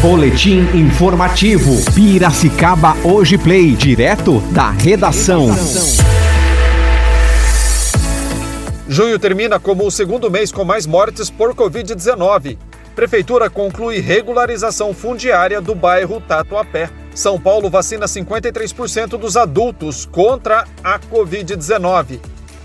Boletim informativo. Piracicaba Hoje Play, direto da redação. Junho termina como o segundo mês com mais mortes por Covid-19. Prefeitura conclui regularização fundiária do bairro Tatuapé. São Paulo vacina 53% dos adultos contra a Covid-19.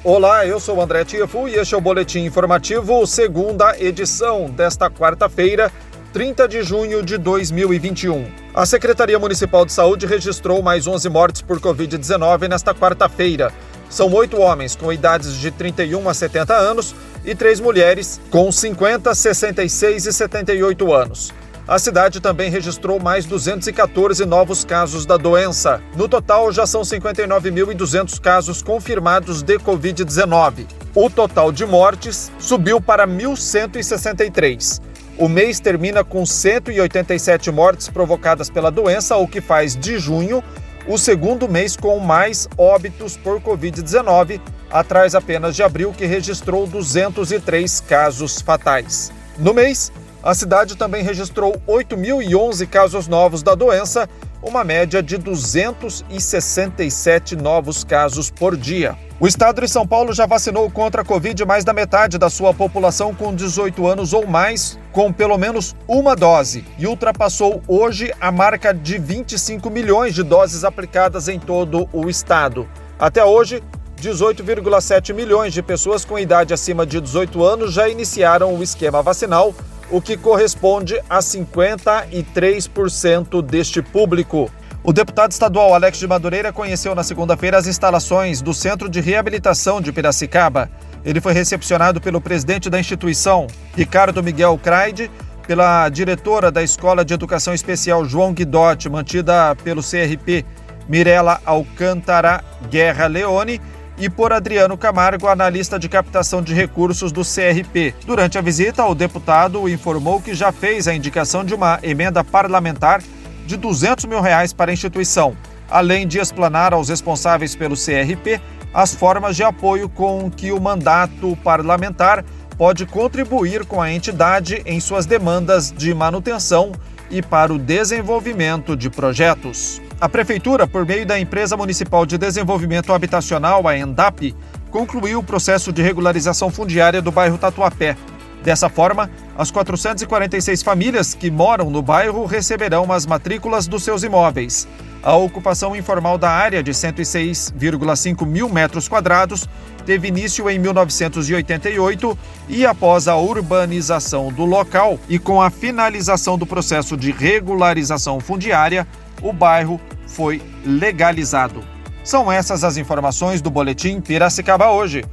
Olá, eu sou André Tiafu e este é o Boletim Informativo, segunda edição desta quarta-feira, 30 de junho de 2021. A Secretaria Municipal de Saúde registrou mais 11 mortes por Covid-19 nesta quarta-feira. São oito homens com idades de 31 a 70 anos e três mulheres com 50, 66 e 78 anos. A cidade também registrou mais 214 novos casos da doença. No total, já são 59.200 casos confirmados de Covid-19. O total de mortes subiu para 1.163. O mês termina com 187 mortes provocadas pela doença, o que faz de junho o segundo mês com mais óbitos por Covid-19, atrás apenas de abril, que registrou 203 casos fatais. No mês, a cidade também registrou 8.011 casos novos da doença, uma média de 267 novos casos por dia. O estado de São Paulo já vacinou contra a Covid mais da metade da sua população com 18 anos ou mais, com pelo menos uma dose, e ultrapassou hoje a marca de 25 milhões de doses aplicadas em todo o estado. Até hoje, 18,7 milhões de pessoas com idade acima de 18 anos já iniciaram o esquema vacinal o que corresponde a 53% deste público. O deputado estadual Alex de Madureira conheceu na segunda-feira as instalações do Centro de Reabilitação de Piracicaba. Ele foi recepcionado pelo presidente da instituição, Ricardo Miguel Craide, pela diretora da Escola de Educação Especial João Guidotti, mantida pelo CRP, Mirela Alcântara Guerra Leone, e por Adriano Camargo, analista de captação de recursos do CRP. Durante a visita, o deputado informou que já fez a indicação de uma emenda parlamentar de 200 mil reais para a instituição, além de explanar aos responsáveis pelo CRP as formas de apoio com que o mandato parlamentar pode contribuir com a entidade em suas demandas de manutenção e para o desenvolvimento de projetos. A Prefeitura, por meio da Empresa Municipal de Desenvolvimento Habitacional, a ENDAP, concluiu o processo de regularização fundiária do bairro Tatuapé. Dessa forma, as 446 famílias que moram no bairro receberão as matrículas dos seus imóveis. A ocupação informal da área de 106,5 mil metros quadrados teve início em 1988 e, após a urbanização do local e com a finalização do processo de regularização fundiária, o bairro foi legalizado. São essas as informações do Boletim Piracicaba hoje.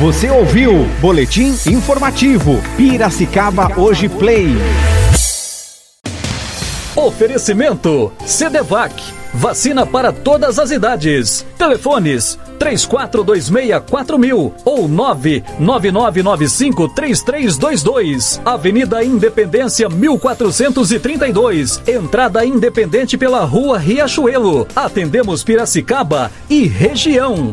Você ouviu Boletim Informativo Piracicaba Hoje Play. Oferecimento Cedevac Vacina para todas as idades. Telefones 34264000 ou 999953322. Avenida Independência 1432. Entrada independente pela Rua Riachuelo. Atendemos Piracicaba e região.